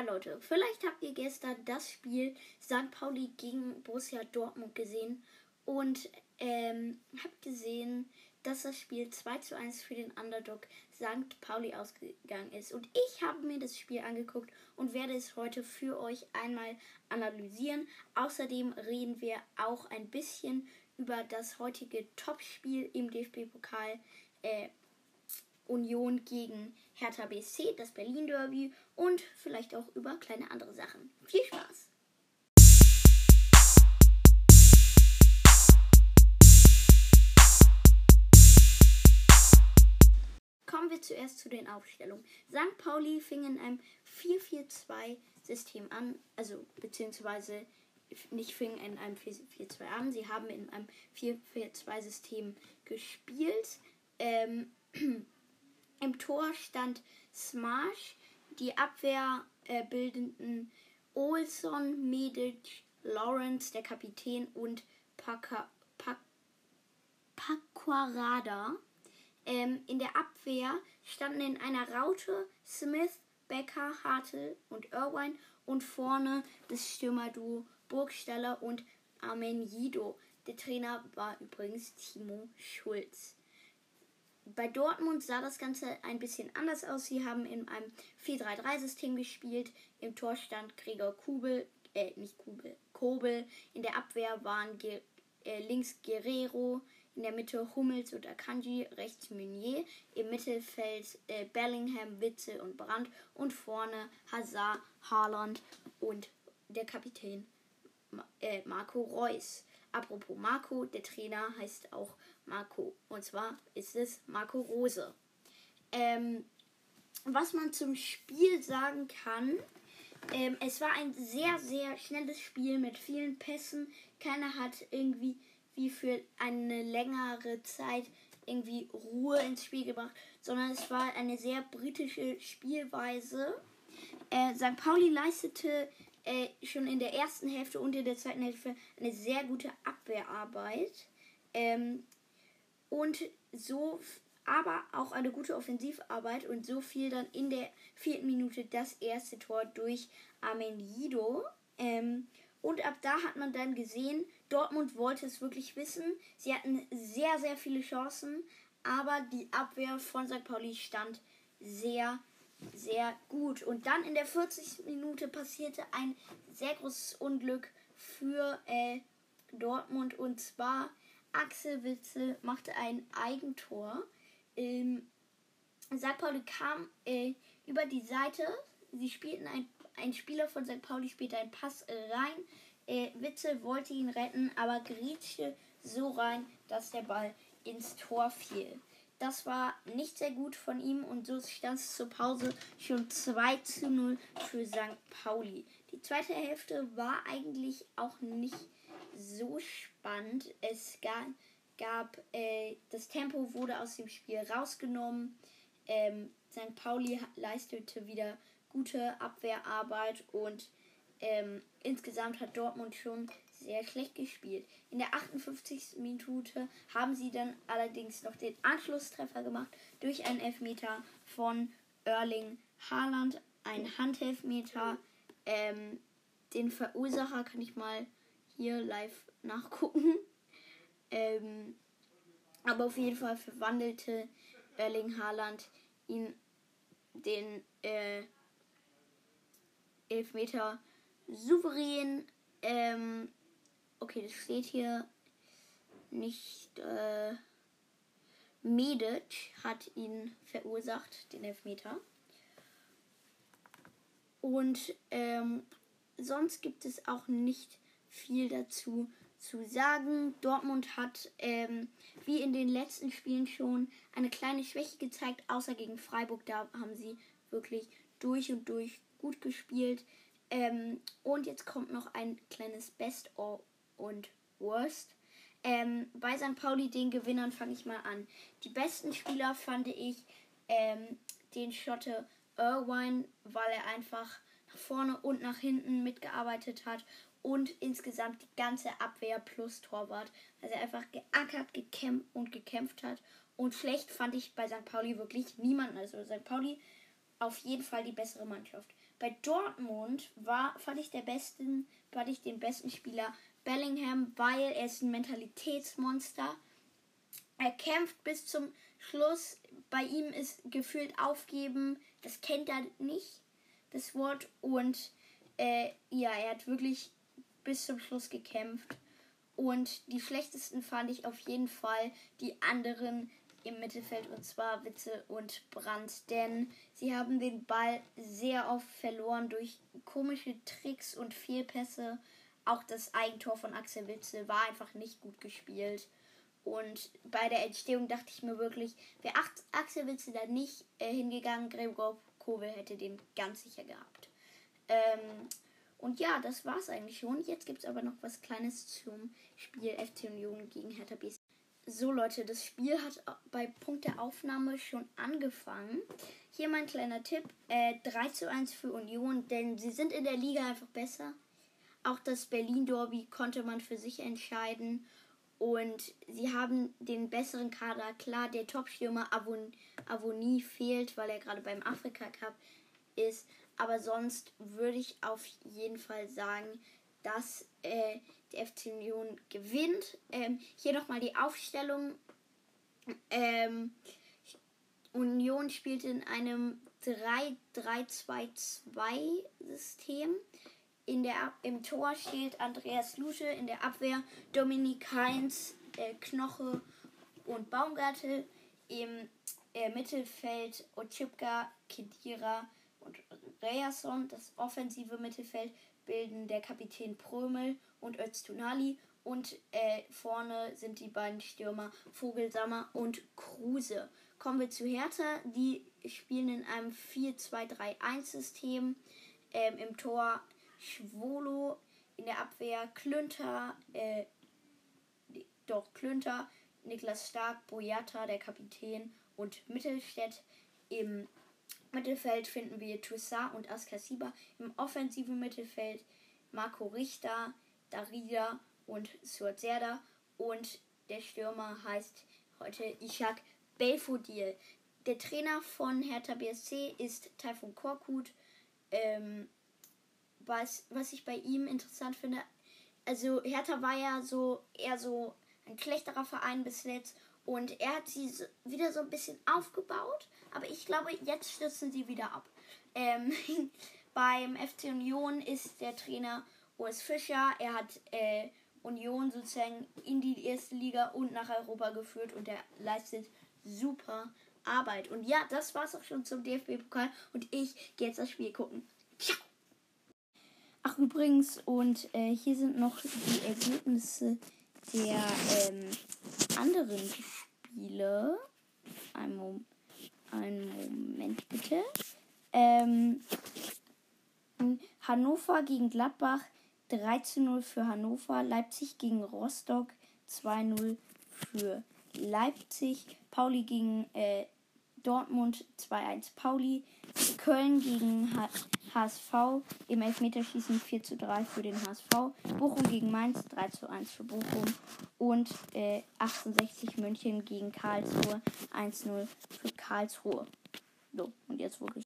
Hi Leute, vielleicht habt ihr gestern das Spiel St. Pauli gegen Borussia Dortmund gesehen und ähm, habt gesehen, dass das Spiel 2 zu 1 für den Underdog St. Pauli ausgegangen ist. Und ich habe mir das Spiel angeguckt und werde es heute für euch einmal analysieren. Außerdem reden wir auch ein bisschen über das heutige Topspiel im DFB-Pokal. Äh, Union gegen Hertha BSC, das Berlin Derby und vielleicht auch über kleine andere Sachen. Viel Spaß! Kommen wir zuerst zu den Aufstellungen. St. Pauli fing in einem 4-4-2-System an, also beziehungsweise nicht fing in einem 4-4-2 an, sie haben in einem 4-4-2-System gespielt. Ähm, Im Tor stand Smash, die Abwehr äh, bildenden Olson, Medic, Lawrence, der Kapitän und Paquarada. Ähm, in der Abwehr standen in einer Raute Smith, Becker, Hartel und Irwine und vorne das Stürmerduo Burgstaller und Armenido. Der Trainer war übrigens Timo Schulz. Bei Dortmund sah das Ganze ein bisschen anders aus. Sie haben in einem 4-3-3-System gespielt. Im Tor stand Gregor Kubel, äh, nicht Kubel, Kobel. In der Abwehr waren Ge äh, links Guerrero, in der Mitte Hummels und Akanji, rechts Meunier, im Mittelfeld äh, Bellingham, Witzel und Brandt und vorne Hazard, Haaland und der Kapitän äh, Marco Reus. Apropos Marco, der Trainer heißt auch Marco. Und zwar ist es Marco Rose. Ähm, was man zum Spiel sagen kann, ähm, es war ein sehr, sehr schnelles Spiel mit vielen Pässen. Keiner hat irgendwie wie für eine längere Zeit irgendwie Ruhe ins Spiel gebracht, sondern es war eine sehr britische Spielweise. Äh, St. Pauli leistete äh, schon in der ersten Hälfte und in der zweiten Hälfte eine sehr gute Abwehrarbeit. Ähm, und so, aber auch eine gute Offensivarbeit und so fiel dann in der vierten Minute das erste Tor durch Amenido. Ähm, und ab da hat man dann gesehen, Dortmund wollte es wirklich wissen. Sie hatten sehr, sehr viele Chancen, aber die Abwehr von St. Pauli stand sehr, sehr gut. Und dann in der 40. Minute passierte ein sehr großes Unglück für äh, Dortmund. Und zwar Axel Witzel machte ein Eigentor. Ähm, St. Pauli kam äh, über die Seite. Sie spielten ein, ein Spieler von St. Pauli spielte einen Pass rein. Äh, Witzel wollte ihn retten, aber gerietschte so rein, dass der Ball ins Tor fiel. Das war nicht sehr gut von ihm und so stand es zur Pause schon 2 zu 0 für St. Pauli. Die zweite Hälfte war eigentlich auch nicht so spannend. Es gab, gab äh, das Tempo wurde aus dem Spiel rausgenommen. Ähm, St. Pauli leistete wieder gute Abwehrarbeit und ähm, insgesamt hat Dortmund schon sehr schlecht gespielt. In der 58. Minute haben sie dann allerdings noch den Anschlusstreffer gemacht durch einen Elfmeter von Erling Haaland. Ein Handelfmeter. Ähm, den Verursacher kann ich mal hier live nachgucken. Ähm, aber auf jeden Fall verwandelte Erling Haaland ihn den äh, Elfmeter souverän ähm, Okay, das steht hier nicht. Äh, Medic hat ihn verursacht, den Elfmeter. Und ähm, sonst gibt es auch nicht viel dazu zu sagen. Dortmund hat, ähm, wie in den letzten Spielen schon, eine kleine Schwäche gezeigt, außer gegen Freiburg. Da haben sie wirklich durch und durch gut gespielt. Ähm, und jetzt kommt noch ein kleines Best-of und Worst. Ähm, bei St. Pauli, den Gewinnern, fange ich mal an. Die besten Spieler fand ich ähm, den Schotte Irwine, weil er einfach nach vorne und nach hinten mitgearbeitet hat und insgesamt die ganze Abwehr plus Torwart. Also er einfach geackert, gekämpft und gekämpft hat. Und schlecht fand ich bei St. Pauli wirklich niemanden. Also St. Pauli auf jeden Fall die bessere Mannschaft. Bei Dortmund war, fand ich der besten, fand ich den besten Spieler Bellingham, weil er ist ein Mentalitätsmonster. Er kämpft bis zum Schluss. Bei ihm ist gefühlt aufgeben, das kennt er nicht, das Wort. Und äh, ja, er hat wirklich bis zum Schluss gekämpft. Und die schlechtesten fand ich auf jeden Fall die anderen im Mittelfeld und zwar Witze und Brandt, denn sie haben den Ball sehr oft verloren durch komische Tricks und Fehlpässe. Auch das Eigentor von Axel Witze war einfach nicht gut gespielt. Und bei der Entstehung dachte ich mir wirklich, wäre Axel Witze da nicht äh, hingegangen, Gregor Kobel hätte den ganz sicher gehabt. Ähm, und ja, das war es eigentlich schon. Jetzt gibt es aber noch was Kleines zum Spiel FC Union gegen Hertha BSC. So Leute, das Spiel hat bei Punkt der Aufnahme schon angefangen. Hier mein kleiner Tipp. Äh, 3 zu 1 für Union, denn sie sind in der Liga einfach besser. Auch das Berlin-Derby konnte man für sich entscheiden. Und sie haben den besseren Kader. Klar, der Top-Stürmer Avon Avoni fehlt, weil er gerade beim Afrika Cup ist. Aber sonst würde ich auf jeden Fall sagen, dass äh, der FC Union gewinnt. Ähm, hier nochmal die Aufstellung. Ähm, Union spielt in einem 3-3-2-2-System. In der, Im Tor steht Andreas Lusche, in der Abwehr Dominik Heinz, äh, Knoche und Baumgartel. Im äh, Mittelfeld Otschipka, Kedira und Reason. Das offensive Mittelfeld bilden der Kapitän Prömel und Öztunali. Und äh, vorne sind die beiden Stürmer Vogelsammer und Kruse. Kommen wir zu Hertha. Die spielen in einem 4-2-3-1-System. Ähm, Im Tor Schwolo in der Abwehr Klünter, äh, doch Klünter, Niklas Stark, Boyata, der Kapitän und Mittelstädt. Im Mittelfeld finden wir Toussaint und Askasiba. Im offensiven Mittelfeld Marco Richter, Darida und Suazerda. Und der Stürmer heißt heute Ishak Belfodil. Der Trainer von Hertha BSC ist Taifun Korkut. Ähm, was, was ich bei ihm interessant finde, also Hertha war ja so eher so ein schlechterer Verein bis jetzt und er hat sie so, wieder so ein bisschen aufgebaut, aber ich glaube, jetzt stürzen sie wieder ab. Ähm, beim FC Union ist der Trainer Urs Fischer. Er hat äh, Union sozusagen in die erste Liga und nach Europa geführt und er leistet super Arbeit. Und ja, das war's auch schon zum DFB-Pokal und ich gehe jetzt das Spiel gucken. Ciao! Ach übrigens, und äh, hier sind noch die Ergebnisse der ähm, anderen Spiele. Ein, Mom einen Moment bitte. Ähm, Hannover gegen Gladbach 13-0 für Hannover. Leipzig gegen Rostock 2-0 für Leipzig. Pauli gegen äh, Dortmund 2-1 Pauli. Köln gegen HSV im Elfmeterschießen 4 zu 3 für den HSV. Bochum gegen Mainz 3 zu 1 für Bochum. Und äh, 68 München gegen Karlsruhe 1-0 für Karlsruhe. So, und jetzt wirklich.